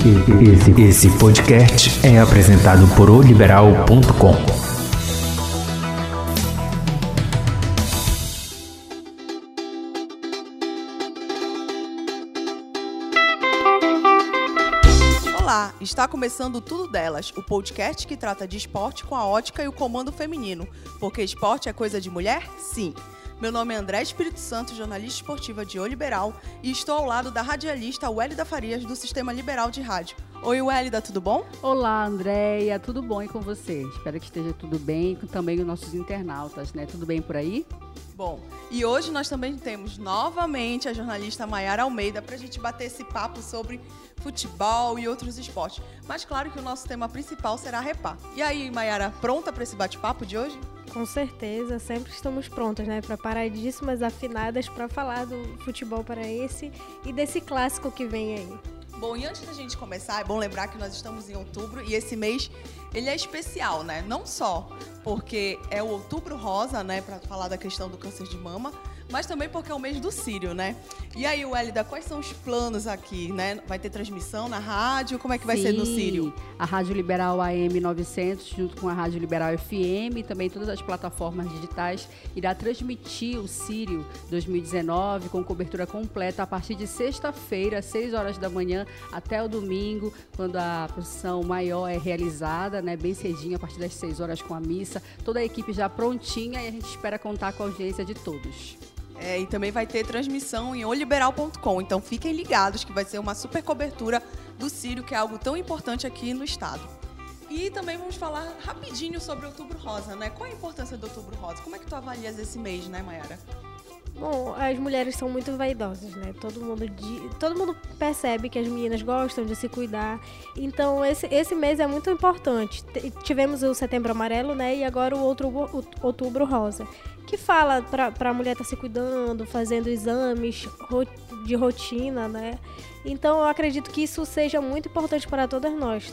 Esse, esse podcast é apresentado por oliberal.com. Olá, está começando Tudo Delas, o podcast que trata de esporte com a ótica e o comando feminino. Porque esporte é coisa de mulher? Sim. Meu nome é André Espírito Santo, jornalista esportiva de O Liberal, e estou ao lado da radialista Wélida Farias, do Sistema Liberal de Rádio. Oi, Wélida, tudo bom? Olá, Andréia, tudo bom e com você? Espero que esteja tudo bem, com também os nossos internautas, né? Tudo bem por aí? Bom, e hoje nós também temos novamente a jornalista Maiara Almeida para a gente bater esse papo sobre futebol e outros esportes. Mas claro que o nosso tema principal será a Repá. E aí, Maiara, pronta para esse bate-papo de hoje? Com certeza, sempre estamos prontas, né? Preparadíssimas, afinadas para falar do futebol paraense e desse clássico que vem aí. Bom, e antes da gente começar, é bom lembrar que nós estamos em outubro e esse mês ele é especial, né? Não só porque é o outubro rosa, né, para falar da questão do câncer de mama, mas também porque é o mês do Sírio, né? E aí, Wélida, quais são os planos aqui, né? Vai ter transmissão na rádio? Como é que vai Sim, ser no Sírio? A Rádio Liberal AM 900, junto com a Rádio Liberal FM e também todas as plataformas digitais, irá transmitir o Sírio 2019 com cobertura completa a partir de sexta-feira, 6 horas da manhã, até o domingo, quando a procissão maior é realizada, né? Bem cedinho, a partir das 6 horas com a missa. Toda a equipe já prontinha e a gente espera contar com a audiência de todos. É, e também vai ter transmissão em oliberal.com. Então fiquem ligados que vai ser uma super cobertura do Sírio, que é algo tão importante aqui no estado. E também vamos falar rapidinho sobre Outubro Rosa, né? Qual a importância do Outubro Rosa? Como é que tu avalias esse mês, né, Mayara? Bom, as mulheres são muito vaidosas, né? Todo mundo, di- todo mundo percebe que as meninas gostam de se cuidar. Então, esse, esse mês é muito importante. T- Tivemos o Setembro Amarelo, né? E agora o outubro, o Outubro Rosa. Que fala pra, pra mulher estar se cuidando, fazendo exames de rotina, né? Então, eu acredito que isso seja muito importante para todas nós.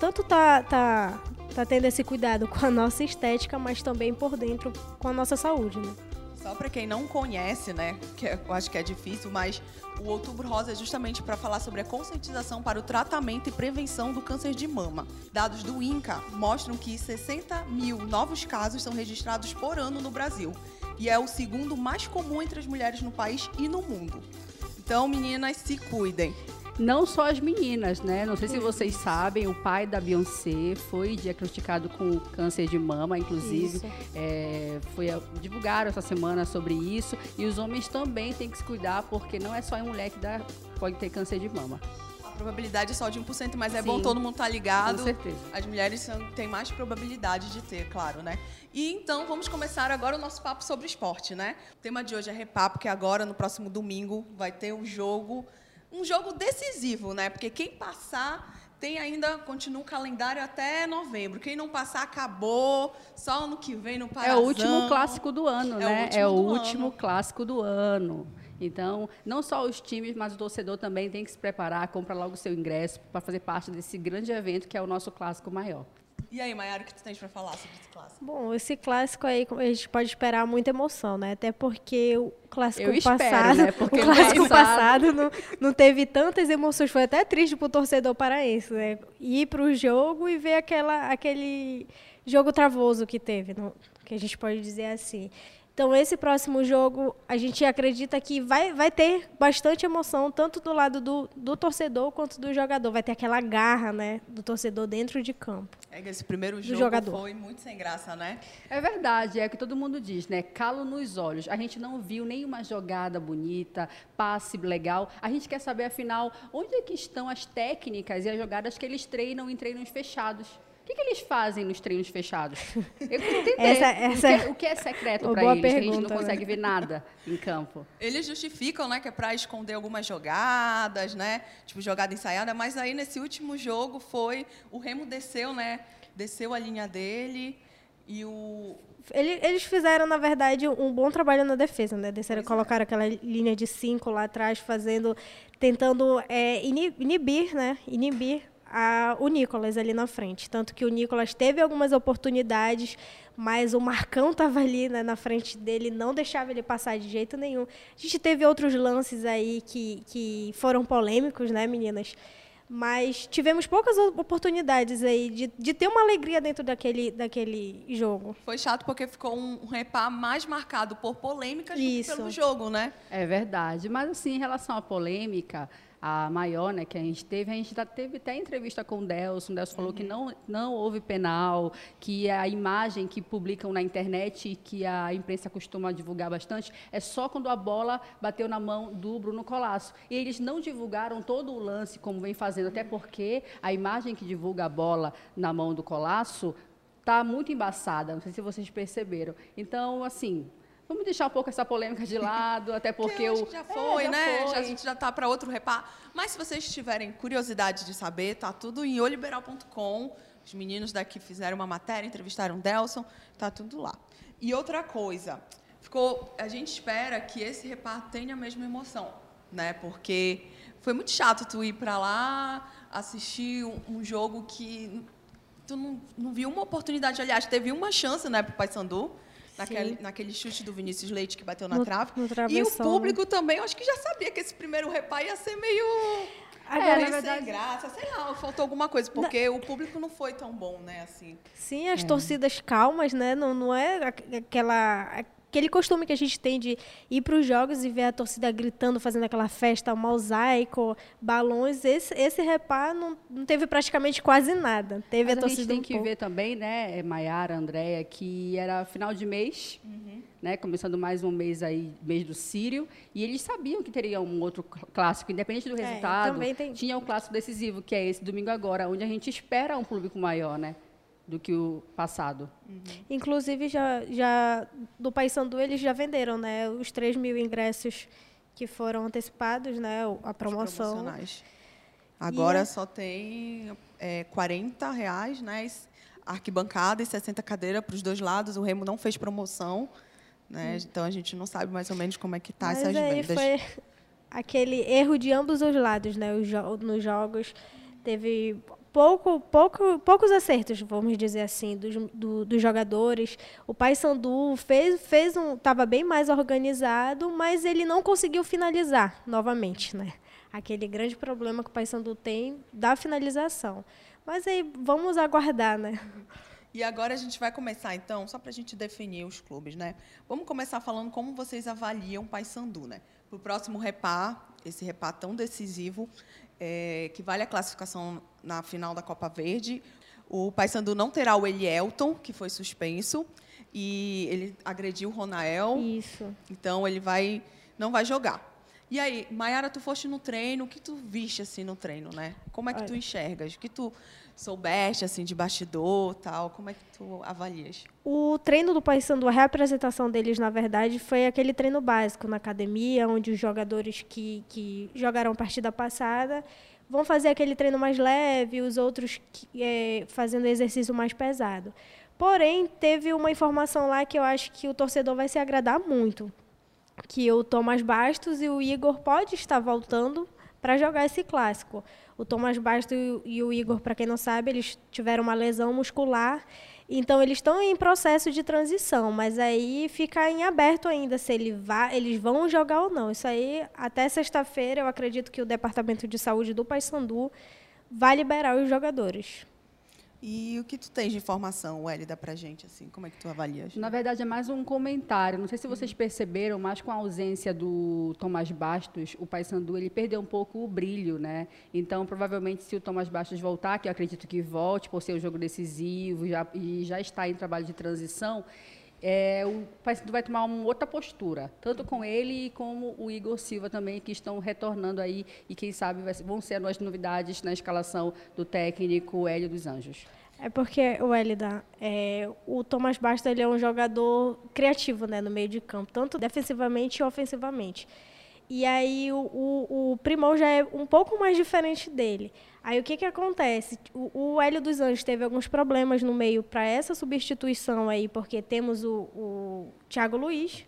Tanto tá, tá, tá tendo esse cuidado com a nossa estética, mas também por dentro com a nossa saúde, né? Só para quem não conhece, né, que eu acho que é difícil, mas o Outubro Rosa é justamente para falar sobre a conscientização para o tratamento e prevenção do câncer de mama. Dados do INCA mostram que 60 mil novos casos são registrados por ano no Brasil e é o segundo mais comum entre as mulheres no país e no mundo. Então, meninas, se cuidem. Não só as meninas, né? Não sei se vocês sabem, o pai da Beyoncé foi diagnosticado com câncer de mama, inclusive. Isso. É, foi a- divulgaram essa semana sobre isso. E os homens também têm que se cuidar, porque não é só em mulher que dá, pode ter câncer de mama. A probabilidade é só de 1%, mas é Sim. bom todo mundo estar ligado. Com certeza. As mulheres têm mais probabilidade de ter, claro, né? E então vamos começar agora o nosso papo sobre esporte, né? O tema de hoje é repá, porque agora, no próximo domingo, vai ter um jogo, um jogo decisivo, né? Porque quem passar tem ainda, continua o calendário até novembro. Quem não passar, acabou. Só ano que vem no É Parazão. o último clássico do ano, É o né? último é o do último ano. clássico do ano. Então, não só os times, mas o torcedor também tem que se preparar, compra logo o seu ingresso para fazer parte desse grande evento que é o nosso clássico maior. E aí, Mayara, o que tu tens para falar sobre esse clássico? Bom, esse clássico aí a gente pode esperar muita emoção, né? Até porque o clássico Eu espero, passado, né? Porque o clássico passado- passado não, não teve tantas emoções, foi até triste pro torcedor paraense, né? Ir pro jogo e ver aquela, aquele jogo travoso que teve, não- que a gente pode dizer assim. Então, esse próximo jogo, a gente acredita que vai, vai ter bastante emoção, tanto do lado do, do torcedor quanto do jogador. Vai ter aquela garra, né, do torcedor dentro de campo. É que esse primeiro jogo jogador. foi muito sem graça, né? É verdade, é o que todo mundo diz, né? Calo nos olhos. A gente não viu nenhuma jogada bonita, passe legal. A gente quer saber, afinal, onde é que estão as técnicas e as jogadas que eles treinam em treinos fechados. O que, que eles fazem nos treinos fechados? Eu entender. Essa- essa- o, que, é- o que é secreto para eles, que a gente não pergunta, né? consegue ver nada em campo. Eles justificam, né, que é para esconder algumas jogadas, né? Tipo, jogada ensaiada, mas aí nesse último jogo foi. O Remo desceu, né? Desceu a linha dele e o. Ele- Eles fizeram, na verdade, um bom trabalho na defesa, né? Desceram, Pois é. colocaram aquela linha de cinco lá atrás, fazendo, tentando é, ini- inibir, né? Inibir a- o Nicolas ali na frente. Tanto que o Nicolas teve algumas oportunidades, mas o Marcão estava ali né, na frente dele, não deixava ele passar de jeito nenhum. A gente teve outros lances aí que, que foram polêmicos, né, meninas? Mas tivemos poucas oportunidades aí de, de ter uma alegria dentro daquele, daquele jogo. Foi chato porque ficou um, repá mais marcado por polêmicas do que pelo jogo, né? É verdade. Mas, assim, em relação à polêmica, a maior, né, que a gente teve, a gente já teve até entrevista com o Delson, o Delson falou que não, não houve penal, que a imagem que publicam na internet e que a imprensa costuma divulgar bastante é só quando a bola bateu na mão do Bruno Colasso. E eles não divulgaram todo o lance como vem fazendo, até porque a imagem que divulga a bola na mão do Colasso está muito embaçada, não sei se vocês perceberam. Então, assim, Vamos deixar um pouco essa polêmica de lado, até porque o. Já foi, é, já né? Foi. Já, a gente já está para outro repar. Mas se vocês tiverem curiosidade de saber, tá tudo em oliberal.com. Os meninos daqui fizeram uma matéria, entrevistaram o Delson, tá tudo lá. E outra coisa, ficou, a gente espera que esse repar tenha a mesma emoção, né? Porque foi muito chato tu ir para lá, assistir um, um, jogo que tu não, não viu uma oportunidade. Aliás, teve uma chance, né, para o Paysandu naquele, naquele chute do Vinícius Leite que bateu na no, trave. No e o público também, eu acho que já sabia que esse primeiro repá ia ser meio. Agora, é, verdade... sem graça, sei lá, faltou alguma coisa, porque o público não foi tão bom, né, assim. Sim, as é. torcidas calmas, né, não, não é aquela aquele costume que a gente tem de ir para os jogos e ver a torcida gritando, fazendo aquela festa, mosaico, balões, esse, esse repá não, não teve praticamente quase nada. Teve Mas a torcida a gente tem um que ver também, né, Maiara, Andréia, que era final de mês, uhum. né, começando mais um mês aí, mês do Sírio, e eles sabiam que teria um outro clássico, independente do é, resultado, é, tinha o um clássico decisivo, que é esse domingo agora, onde a gente espera um público maior, né? Do que o passado. Uhum. Inclusive, já, já do Paysandu, eles já venderam né, os 3 mil ingressos que foram antecipados, né, a promoção. Agora e só tem é, 40 reais, né, arquibancada e 60 cadeiras para os dois lados. O Remo não fez promoção, né, hum. então a gente não sabe mais ou menos como é que tá Mas essas aí vendas. Foi aquele erro de ambos os lados, né, os jo nos jogos teve pouco, pouco, poucos acertos, vamos dizer assim, dos, do, dos jogadores. O Paysandu fez, fez um, estava bem mais organizado, mas ele não conseguiu finalizar novamente, né? Aquele grande problema que o Paysandu tem da finalização. Mas aí vamos aguardar, né? E agora a gente vai começar, então, só para a gente definir os clubes, né? Vamos começar falando como vocês avaliam o Paysandu, né? Para o próximo repar, esse repar tão decisivo, é, que vale a classificação na final da Copa Verde. O Paysandu não terá o Elielton, que foi suspenso, e ele agrediu o Ronael. Isso. Então ele vai não vai jogar. E aí, Mayara, tu foste no treino, o que tu viste assim no treino, né? Como é que tu enxergas? O que tu soubeste assim de bastidor, tal? Como é que tu avalias? O treino do Paysandu, a reapresentação deles, na verdade, foi aquele treino básico na academia, onde os jogadores que, que jogaram a partida passada vão fazer aquele treino mais leve, os outros que, é, fazendo exercício mais pesado. Porém, teve uma informação lá que eu acho que o torcedor vai se agradar muito, que o Thomas Bastos e o Igor pode estar voltando para jogar esse clássico. O Thomas Bastos e o Igor, para quem não sabe, eles tiveram uma lesão muscular, então eles estão em processo de transição, mas aí fica em aberto ainda se ele vá, eles vão jogar ou não. Isso aí até sexta-feira eu acredito que o Departamento de Saúde do Paysandu vai liberar os jogadores. E o que tu tens de informação, Hélida, para gente, assim, como é que tu avalias? Na verdade, é mais um comentário. Não sei se vocês perceberam, mas com a ausência do Tomás Bastos, o Paysandu, ele perdeu um pouco o brilho, né? Então, provavelmente, se o Tomás Bastos voltar, que eu acredito que volte, por ser um jogo decisivo já, e já está em trabalho de transição, é, o Paysandu vai tomar uma outra postura, tanto com ele como o Igor Silva também, que estão retornando aí e quem sabe vai, vão ser as novidades na escalação do técnico Hélio dos Anjos. É porque o Elida, é, o Thomas Basta ele é um jogador criativo né, no meio de campo, tanto defensivamente e ofensivamente. E aí o, o, o Primão já é um pouco mais diferente dele. Aí o que, que acontece? O, o Hélio dos Anjos teve alguns problemas no meio para essa substituição aí, porque temos o, o Thiago Luiz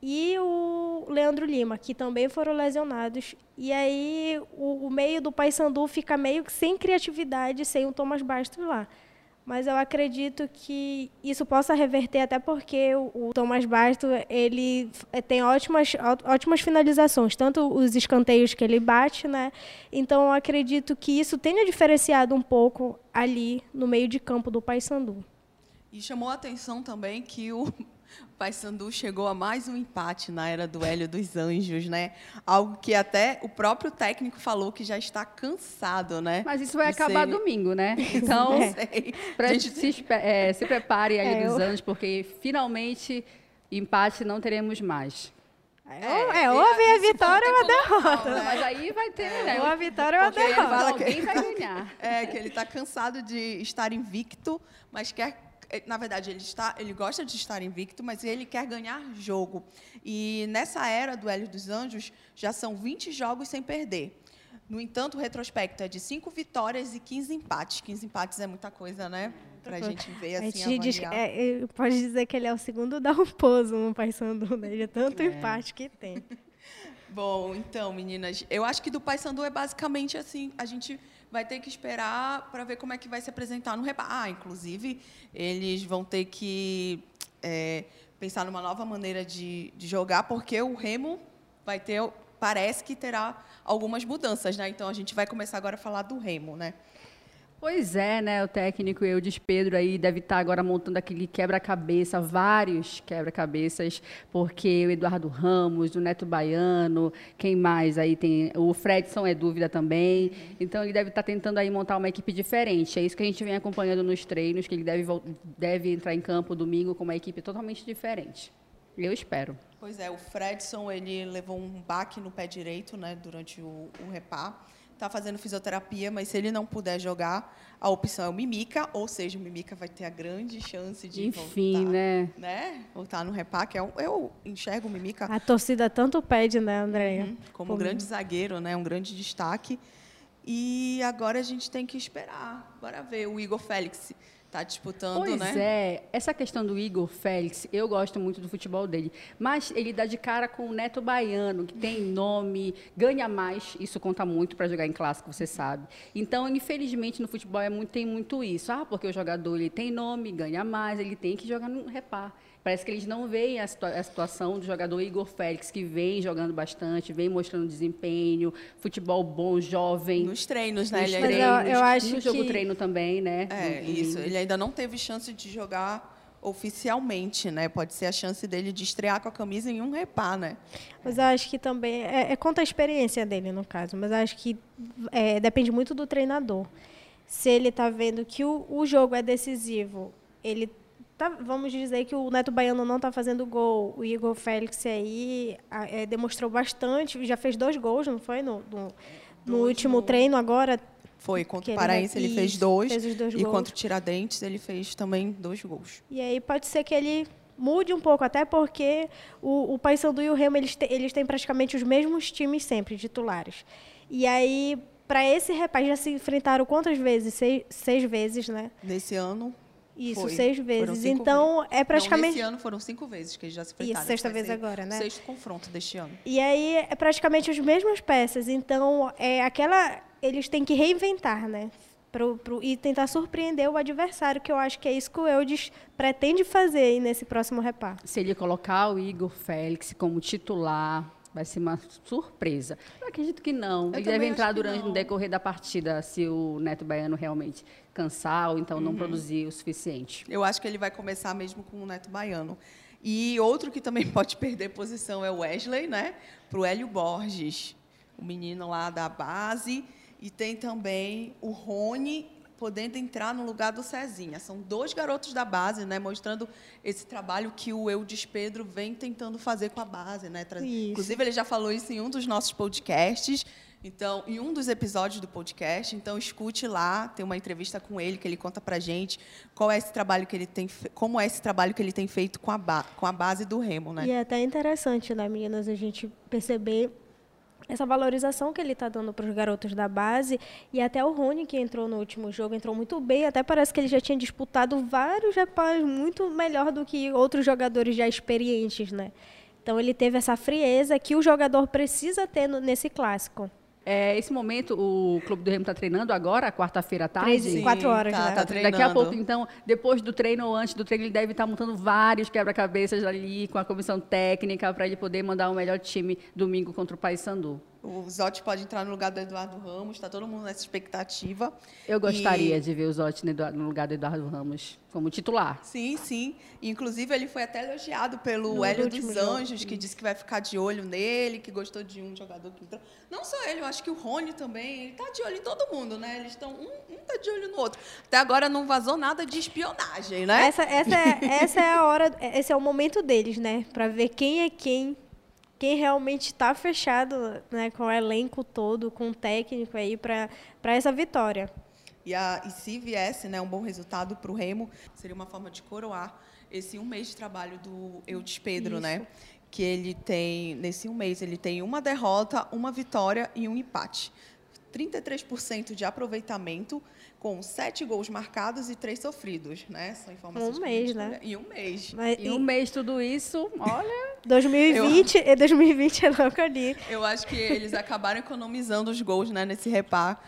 e o Leandro Lima, que também foram lesionados. E aí o, o meio do Paysandu fica meio que sem criatividade, sem o Thomas Bastos lá. Mas eu acredito que isso possa reverter até porque o, Thomas Basto ele tem ótimas, ótimas finalizações, tanto os escanteios que ele bate, né? Então eu acredito que isso tenha diferenciado um pouco ali no meio de campo do Paysandu. E chamou a atenção também que o Paysandu chegou a mais um empate na era do Hélio dos Anjos, né? Algo que até o próprio técnico falou que já está cansado, né? Mas isso vai acabar ser... domingo, né? Então, é. gente... se, é, se prepare aí é, dos eu... Anjos, porque finalmente empate não teremos mais. É, é ou vem a vitória ou a derrota. Né? Mas aí vai ter, né? Ou a vitória ou a derrota. Alguém vai ganhar. É, que ele está cansado de estar invicto, mas quer é, na verdade, ele, está, ele gosta de estar invicto, mas ele quer ganhar jogo. E nessa era do Hélio dos Anjos, já são 20 jogos sem perder. No entanto, o retrospecto é de 5 vitórias e 15 empates. 15 empates é muita coisa, né? Para a gente ver assim, a gente diz, é, Pode dizer que ele é o segundo Dalpozo no Paysandu, né? De tanto é. empate que tem. Bom, então, meninas, eu acho que do Paysandu é basicamente assim, a gente vai ter que esperar para ver como é que vai se apresentar no reparo. Ah, inclusive, eles vão ter que é, pensar numa nova maneira de, de jogar, porque o Remo vai ter, parece que terá algumas mudanças, né? Então a gente vai começar agora a falar do Remo, né? Pois é, né? O técnico Eudes Pedro aí deve estar agora montando aquele quebra-cabeça, vários quebra-cabeças, porque o Eduardo Ramos, o Neto Baiano, quem mais aí tem? O Fredson é dúvida também. Então ele deve estar tentando aí montar uma equipe diferente. É isso que a gente vem acompanhando nos treinos, que ele deve, deve entrar em campo domingo com uma equipe totalmente diferente. Eu espero. Pois é, o Fredson ele levou um baque no pé direito, né, durante o, o repar está fazendo fisioterapia, mas se ele não puder jogar, a opção é o Mimica, ou seja, o Mimica vai ter a grande chance de Enfim, voltar, né? né? Voltar no repá, que é eu enxergo o Mimica. A torcida tanto pede, né, Andréia? Uhum, como um grande zagueiro, né? Um grande destaque. E agora a gente tem que esperar. Bora ver o Igor Félix Está disputando, pois né? Pois é. Essa questão do Igor Félix, eu gosto muito do futebol dele. Mas ele dá de cara com o Neto Baiano, que tem nome, ganha mais. Isso conta muito para jogar em clássico, você sabe. Então, infelizmente, no futebol é muito, tem muito isso. Ah, porque o jogador ele tem nome, ganha mais, ele tem que jogar no repar. Parece que eles não veem a, situa a, situação do jogador Igor Félix, que vem jogando bastante, vem mostrando desempenho, futebol bom, jovem. Nos treinos, né? Nos ele treinos, eu, eu acho no jogo que... treino também, né? É, no, isso. Ele ainda não teve chance de jogar oficialmente, né? Pode ser a chance dele de estrear com a camisa em um repá, né? Mas eu acho que também é, é conta a experiência dele no caso, mas acho que é, depende muito do treinador. Se ele está vendo que o, o jogo é decisivo, ele Tá, vamos dizer que o Neto Baiano não está fazendo gol. O Igor Félix aí é, demonstrou bastante, já fez dois gols, não foi? No, no, no último treino agora. Foi, contra o Paraense ele, ele fez dois. Fez dois e gols. contra o Tiradentes ele fez também dois gols. E aí pode ser que ele mude um pouco, até porque o, o Paysandu e o Remo eles, te, eles têm praticamente os mesmos times sempre, titulares. E aí, para esse rapaz, já se enfrentaram quantas vezes? Seis, seis vezes, né? Nesse ano, isso, Foi. seis vezes. Então, vezes. é praticamente. Não, esse ano foram cinco vezes que eles já se enfrentaram. Isso, sexta vez agora, né? Sexto confronto deste ano. E aí é praticamente as mesmas peças. Então, é aquela. Eles têm que reinventar, né? Pro, pro, e tentar surpreender o adversário, que eu acho que é isso que o Eudes pretende fazer nesse próximo repar. Se ele colocar o Igor Félix como titular, Vai ser uma surpresa. Eu acredito que não. Eu Ele deve entrar durante no decorrer da partida, se o Neto Baiano realmente cansar ou então uhum. não produzir o suficiente. Eu acho que ele vai começar mesmo com o Neto Baiano. E outro que também pode perder posição é o Wesley, né? Para o Hélio Borges, o menino lá da base. E tem também o Rony podendo entrar no lugar do Cezinha. São dois garotos da base, né, mostrando esse trabalho que o Eudes Pedro vem tentando fazer com a base, né? Inclusive ele já falou isso em um dos nossos podcasts. Então, em um dos episódios do podcast, então escute lá, tem uma entrevista com ele que ele conta pra gente qual é esse trabalho que ele tem, como é esse trabalho que ele tem feito com a, com a base do Remo, né? E é até interessante, né, meninas, a gente perceber essa valorização que ele está dando para os garotos da base. E até o Rony que entrou no último jogo entrou muito bem. Até parece que ele já tinha disputado vários rapazes muito melhor do que outros jogadores já experientes né? Então ele teve essa frieza que o jogador precisa ter no, nesse clássico É, esse momento, o Clube do Remo está treinando agora, quarta-feira à tarde? Três e quatro horas, tá, né? tá Daqui a treinando. pouco, então, depois do treino ou antes do treino, ele deve estar montando vários quebra-cabeças ali com a comissão técnica para ele poder mandar o melhor time domingo contra o Paysandu. O Zotti pode entrar no lugar do Eduardo Ramos, está todo mundo nessa expectativa. Eu gostaria E- de ver o Zotti no lugar do Eduardo Ramos como titular. Sim, sim. Inclusive, ele foi até elogiado pelo No Hélio dos jogo. Anjos, que disse que vai ficar de olho nele, que gostou de um jogador que entrou. Não só ele, eu acho que o Rony também. Ele tá de olho em todo mundo, né? Eles estão. Um, um tá de olho no outro. Até agora não vazou nada de espionagem, né? Essa, essa, é, essa é a hora, esse é o momento deles, né? Pra ver quem é quem, quem realmente tá fechado, né? Com o elenco todo, com o técnico aí pra essa vitória. E, a, e se viesse né, um bom resultado para o Remo, seria uma forma de coroar esse um mês de trabalho do Eudes Pedro, né? Que ele tem, nesse um mês, ele tem uma derrota, uma vitória e um empate. 33% de aproveitamento, com sete gols marcados e três sofridos, né? São informações Um mês, né? Em um mês. Mas, E um mês tudo isso, olha, 2020, e 2020 é logo ali. Eu acho que eles acabaram economizando os gols né, nesse repar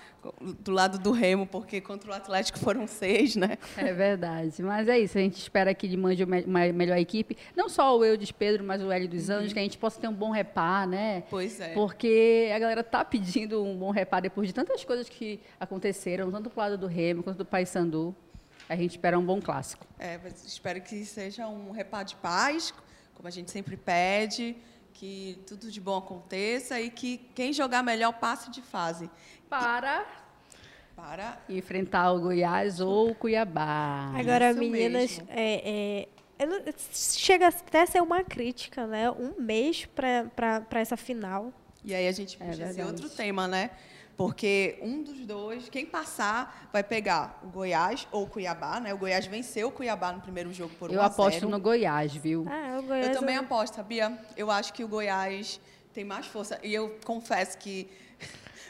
do lado do Remo, porque contra o Atlético foram seis, né? é verdade. Mas é isso, a gente espera que ele mande uma melhor equipe. Não só o Eudes Pedro, mas o Hélio dos Anjos, que a gente possa ter um bom repar, né? Pois é. Porque a galera tá pedindo um bom repar depois de tantas coisas que aconteceram, tanto pro lado do Remo quanto do Paysandu. A gente espera um bom clássico. É, mas espero que seja um repar de paz, como a gente sempre pede, que tudo de bom aconteça e que quem jogar melhor passe de fase. Para Para. enfrentar o Goiás ou o Cuiabá. Agora, isso meninas, é, é, chega até a ser uma crítica, né? Um mês pra essa final. E aí a gente É puxa esse verdade. outro tema, né? Porque um dos dois, quem passar, vai pegar o Goiás ou o Cuiabá, né? O Goiás venceu o Cuiabá no primeiro jogo por 1 Eu aposto 0. no Goiás, viu? Ah, o Goiás. Eu também aposto, sabia? Eu acho que o Goiás tem mais força. E eu confesso que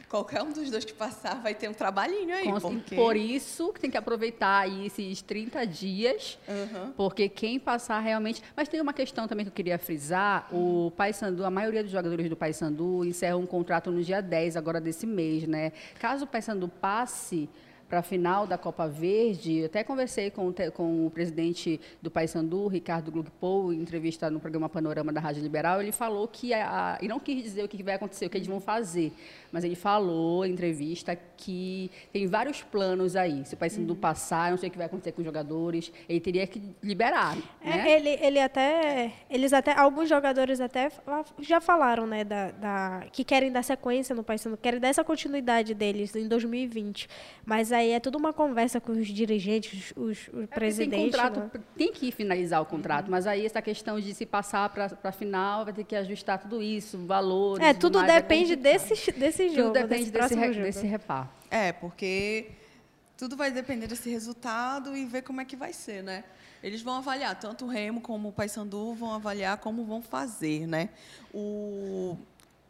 qualquer um dos dois que passar vai ter um trabalhinho aí. Com- porque... Por isso que tem que aproveitar aí esses 30 dias, Aham. porque quem passar realmente. Mas tem uma questão também que eu queria frisar: o Paysandu, a maioria dos jogadores do Paysandu encerram um contrato no dia 10 agora desse mês, né? Caso o Paysandu passe para a final da Copa Verde, eu até conversei com, com o presidente do Paysandu, Ricardo Gluckpol, em entrevista no programa Panorama da Rádio Liberal, ele falou que, a, e não quis dizer o que vai acontecer, o que eles vão fazer, mas ele falou em entrevista que tem vários planos aí. Se o Paysandu passar, eu não sei o que vai acontecer com os jogadores, ele teria que liberar, É, né? ele, ele até, eles até, alguns jogadores até já falaram, né, da, da- que querem dar sequência no Paysandu, querem dar essa continuidade deles em 2020. Mas aí é tudo uma conversa com os dirigentes, os, os É porque tem presidentes. contrato, né? tem que finalizar o contrato, mas aí essa questão de se passar para a final vai ter que ajustar tudo isso, valores. É, tudo mais, é depende complicado. desse, desse Tudo jogo, depende desse desse, jogo. desse repar. É, porque tudo vai depender desse resultado e ver como é que vai ser, né? Eles vão avaliar, tanto o Remo como o Paysandu vão avaliar como vão fazer, né? O,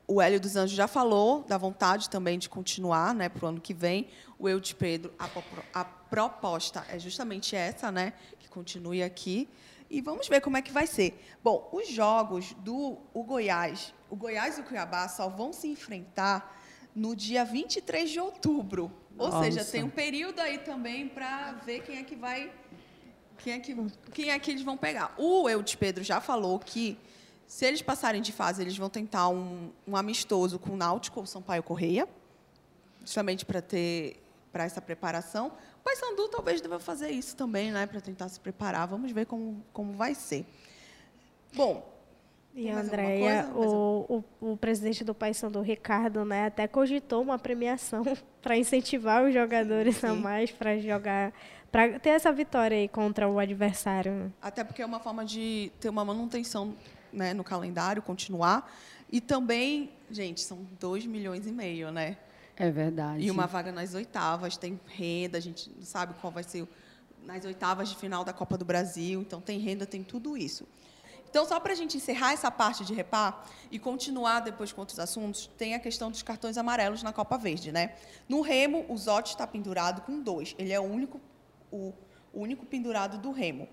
o Hélio dos Anjos já falou da vontade também de continuar, né, para o ano que vem. O Eu de Pedro, a, a proposta é justamente essa, né, que continue aqui. E vamos ver como é que vai ser. Bom, os jogos do o Goiás, o Goiás e o Cuiabá só vão se enfrentar no dia 23 de outubro. Ou seja, Nossa. tem um período aí também para ver quem é que vai. Quem é que, quem é que eles vão pegar. O Eudes Pedro já falou que, se eles passarem de fase, eles vão tentar um, um amistoso com o Náutico ou Sampaio Correia, justamente para ter para essa preparação. O Paysandu talvez deva fazer isso também, né, para tentar se preparar. Vamos ver como, como vai ser. Bom, E a Andréia, o, o, o presidente do Paysandu, Ricardo, né, até cogitou uma premiação para incentivar os jogadores a sim. mais para jogar, para ter essa vitória aí contra o adversário. Até porque é uma forma de ter uma manutenção né, no calendário, continuar. E também, gente, são 2 milhões e meio, né? É verdade. E uma vaga nas oitavas, tem renda, a gente não sabe qual vai ser nas oitavas de final da Copa do Brasil, então tem renda, tem tudo isso. Então, só para a gente encerrar essa parte de repar e continuar depois com outros assuntos, tem a questão dos cartões amarelos na Copa Verde, né? No Remo, o Zotti está pendurado com dois. Ele é o único, o, o único pendurado do Remo.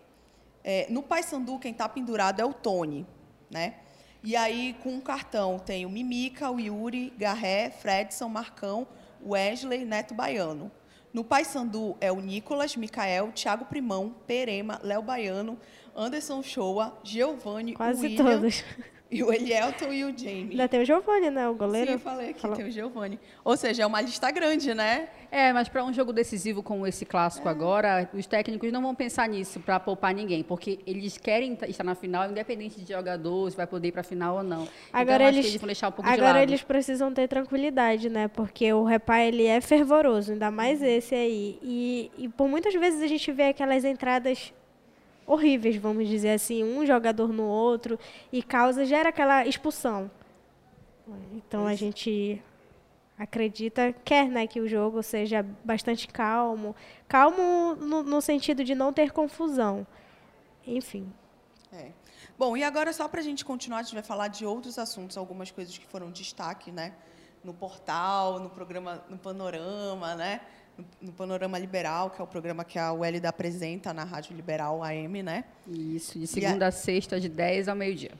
É, no Paysandu, quem está pendurado é o Tony, né? E aí, com um cartão, tem o Mimica, o Yuri, Garré, Fredson, Marcão, Wesley, Neto Baiano. No Paysandu é o Nicolas, Micael, Thiago Primão, Perema, Léo Baiano, Anderson Shoa, Giovanni, Quase William, todos. E o Elielton e o Jamie. Ainda tem o Giovanni, né? O goleiro. Sim, eu falei aqui, Falou. tem o Giovanni. Ou seja, é uma lista grande, né? É, mas para um jogo decisivo como esse clássico agora, os técnicos não vão pensar nisso para poupar ninguém, porque eles querem estar na final, independente de jogador, se vai poder ir para a final ou não. Agora então, acho eles, que eles vão deixar um pouco de agora lado. eles precisam ter tranquilidade, né? Porque o repá ele é fervoroso, ainda mais Uhum. esse aí. E, e por muitas vezes a gente vê aquelas entradas horríveis, vamos dizer assim, um jogador no outro e causa gera aquela expulsão. Então a gente acredita, quer né, que o jogo seja bastante calmo, calmo no, no sentido de não ter confusão. Enfim. É. Bom, e agora só para a gente continuar, a gente vai falar de outros assuntos, algumas coisas que foram destaque, né? No portal, no programa, no Panorama, né? No, no Panorama Liberal, que é o programa que a UELIDA apresenta na Rádio Liberal AM, né? Isso, de segunda a sexta, de 10 ao meio-dia.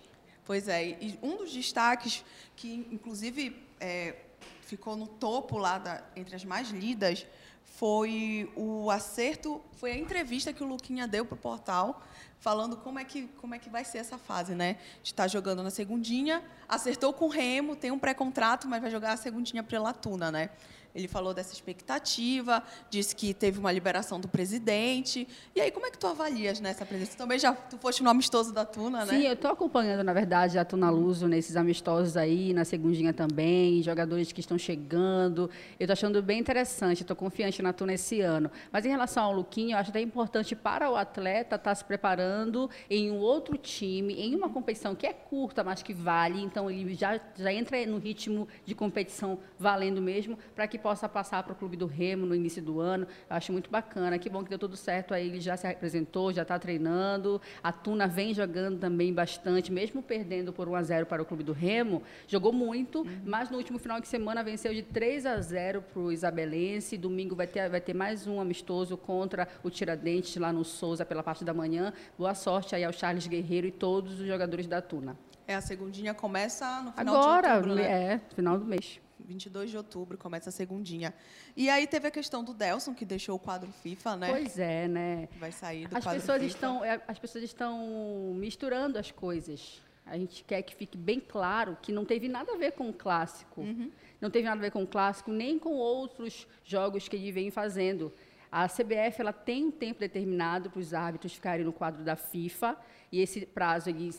Pois é, e um dos destaques que, inclusive, é, ficou no topo lá da- entre as mais lidas foi o acerto, foi a entrevista que o Luquinha deu para o portal, falando como é, que, como é que vai ser essa fase, né? De estar jogando na segundinha, acertou com o Remo, tem um pré-contrato, mas vai jogar a segundinha para Latuna, né? Ele falou dessa expectativa, disse que teve uma liberação do presidente. E aí, como é que tu avalias nessa presença? Também já tu foste no amistoso da Tuna, né? Sim, eu estou acompanhando, na verdade, a Tuna Luso nesses amistosos aí, na segundinha também, jogadores que estão chegando. Eu estou achando bem interessante, estou confiante na Tuna esse ano. Mas em relação ao Luquinho, eu acho até importante para o atleta estar se preparando em um outro time, em uma competição que é curta, mas que vale. Então, ele já, já entra no ritmo de competição valendo mesmo, para que possa passar para o Clube do Remo no início do ano. Eu acho muito bacana. Que bom que deu tudo certo aí. Ele já se apresentou, já está treinando. A Tuna vem jogando também bastante, mesmo perdendo por 1 a 0 para o Clube do Remo. Jogou muito, mas no último final de semana venceu de 3 a 0 para o Isabelense. Domingo vai ter, vai ter mais um amistoso contra o Tiradentes lá no Souza pela parte da manhã. Boa sorte aí ao Charles Guerreiro e todos os jogadores da Tuna. É, a segundinha começa no final Agora, de outubro, né? é, final do mês. 22 de outubro começa a segundinha. E aí teve a questão do Delson, que deixou o quadro FIFA, né? Pois é, né? Vai sair do As quadro pessoas, FIFA. estão, é, as pessoas estão misturando as coisas. A gente quer que fique bem claro que não teve nada a ver com o clássico. Uhum. Não teve nada a ver com o clássico, nem com outros jogos que ele vem fazendo. A CBF ela tem um tempo determinado para os árbitros ficarem no quadro da FIFA e esse prazo ele,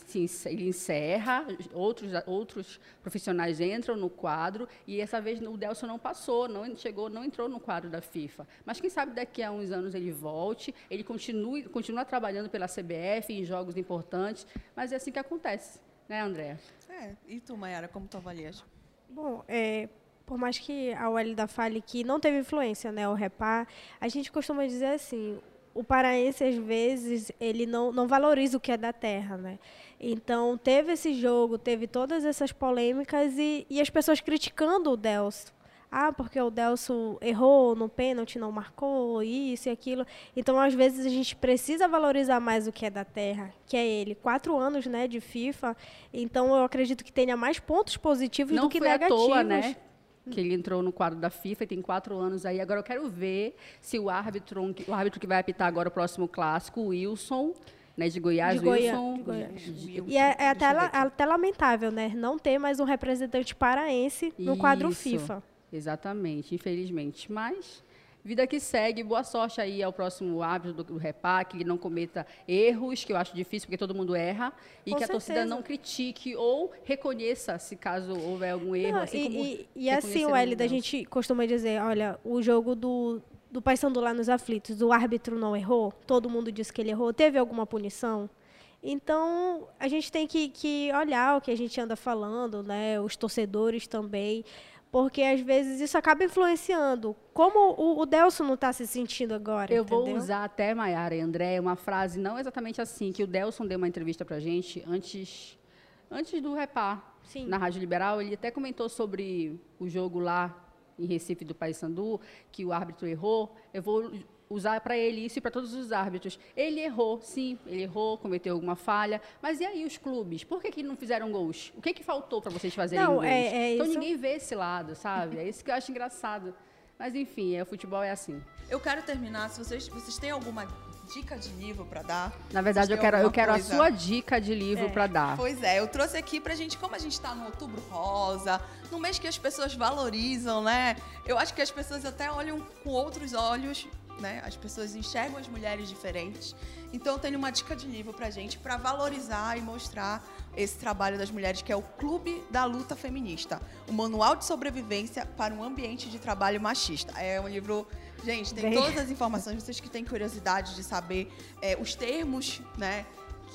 ele encerra, outros, outros profissionais entram no quadro e essa vez o Delson não passou, não chegou, não entrou no quadro da FIFA. Mas quem sabe daqui a uns anos ele volte, ele continue, continua trabalhando pela CBF em jogos importantes, mas é assim que acontece, né, André? É, e tu, Mayara, como tu avalias? Bom, é, por mais que a Welida fale que não teve influência, né, o repá, a gente costuma dizer assim, o paraense, às vezes, ele não, não valoriza o que é da terra, né? Então, teve esse jogo, teve todas essas polêmicas e, e as pessoas criticando o Delso. Ah, porque o Delso errou no pênalti, não marcou, isso e aquilo. Então, às vezes, a gente precisa valorizar mais o que é da terra, que é ele. Quatro anos né, de FIFA, então eu acredito que tenha mais pontos positivos não do que foi negativos. à toa, né? Que ele entrou no quadro da FIFA e tem quatro anos aí. Agora eu quero ver se o árbitro, o árbitro que vai apitar agora o próximo clássico, o Wilson, né, de Goiás, De Wilson. de Goiás. de- E é, é até, la- aqui. até lamentável, né? Não ter mais um representante paraense no quadro Isso, FIFA. Exatamente, infelizmente. Mas vida que segue, boa sorte aí ao próximo árbitro do, Repá, que ele não cometa erros, que eu acho difícil, porque todo mundo erra, e Com que a torcida certeza. não critique ou reconheça se caso houver algum erro. Não, assim como e, e, e assim, Hélida, a gente costuma dizer, olha, o jogo do, do Paysandu lá nos aflitos, o árbitro não errou, todo mundo disse que ele errou, teve alguma punição? Então, a gente tem que, que olhar o que a gente anda falando, né? Os torcedores também, porque às vezes isso acaba influenciando. Como o, o Delson não está se sentindo agora, Eu vou entendeu? usar até, Maiara e André, uma frase não exatamente assim, que o Delson deu uma entrevista pra gente antes, antes do Repá, Sim. na Rádio Liberal. Ele até comentou sobre o jogo lá em Recife do Paysandu, que o árbitro errou, eu vou usar para ele isso e para todos os árbitros. Ele errou, sim, ele errou, cometeu alguma falha, mas e aí os clubes? Por que, que não fizeram gols? O que, que faltou para vocês fazerem Não, gols? é- é então isso- ninguém vê esse lado, sabe? É isso que eu acho engraçado. Mas enfim, é, o futebol é assim. Eu quero terminar, se vocês, vocês têm alguma dica de livro pra dar? Na verdade, eu quero, eu quero a sua dica de livro É. para dar. Pois é, eu trouxe aqui pra gente, como a gente tá no outubro rosa, no mês que as pessoas valorizam, né? Eu acho que as pessoas até olham com outros olhos, né? As pessoas enxergam as mulheres diferentes. Então eu tenho uma dica de livro pra gente pra valorizar e mostrar esse trabalho das mulheres, que é o Clube da Luta Feminista, o Manual de Sobrevivência para um Ambiente de Trabalho Machista. É um livro, gente, tem Bem- todas as informações, vocês que têm curiosidade de saber é, os termos, né,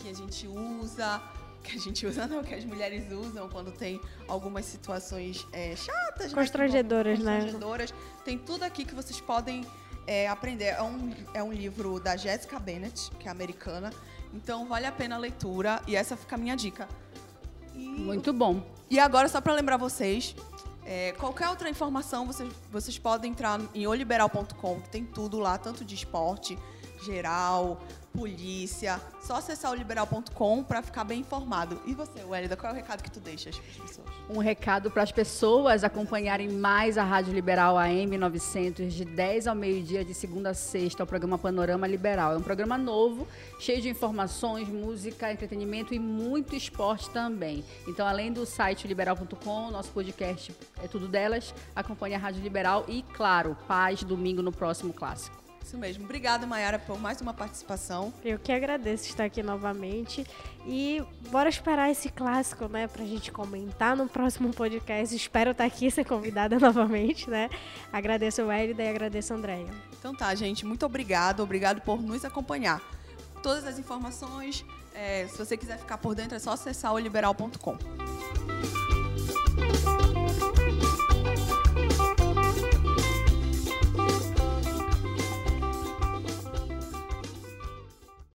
que a gente usa, que a gente usa não, que as mulheres usam quando tem algumas situações é, chatas, Constrangedoras, né? constrangedoras. Tem tudo aqui que vocês podem é, aprender. É um, é um livro da Jessica Bennett, que é americana. Então vale a pena a leitura e essa fica a minha dica. E, Muito bom. e agora, só para lembrar vocês, é, qualquer outra informação, vocês, vocês podem entrar em oliberal.com, que tem tudo lá, tanto de esporte, geral, polícia. Só acessar oliberal.com para ficar bem informado. E você, Wélida, qual é o recado que tu deixas para as pessoas? Um recado para as pessoas acompanharem mais a Rádio Liberal AM 900 de 10 ao meio-dia de segunda a sexta, o programa Panorama Liberal. É um programa novo, cheio de informações, música, entretenimento e muito esporte também. Então, além do site liberal.com, nosso podcast é tudo delas. Acompanhe a Rádio Liberal e, claro, paz domingo no próximo clássico. Isso mesmo. Obrigada, Mayara, por mais uma participação. Eu que agradeço estar aqui novamente. E bora esperar esse clássico, né, pra gente comentar no próximo podcast. Espero estar aqui ser convidada novamente, né? Agradeço a Elida e agradeço a Andréia. Então tá, gente, muito obrigado. Obrigado por nos acompanhar. Todas as informações, é, se você quiser ficar por dentro, é só acessar o liberal.com.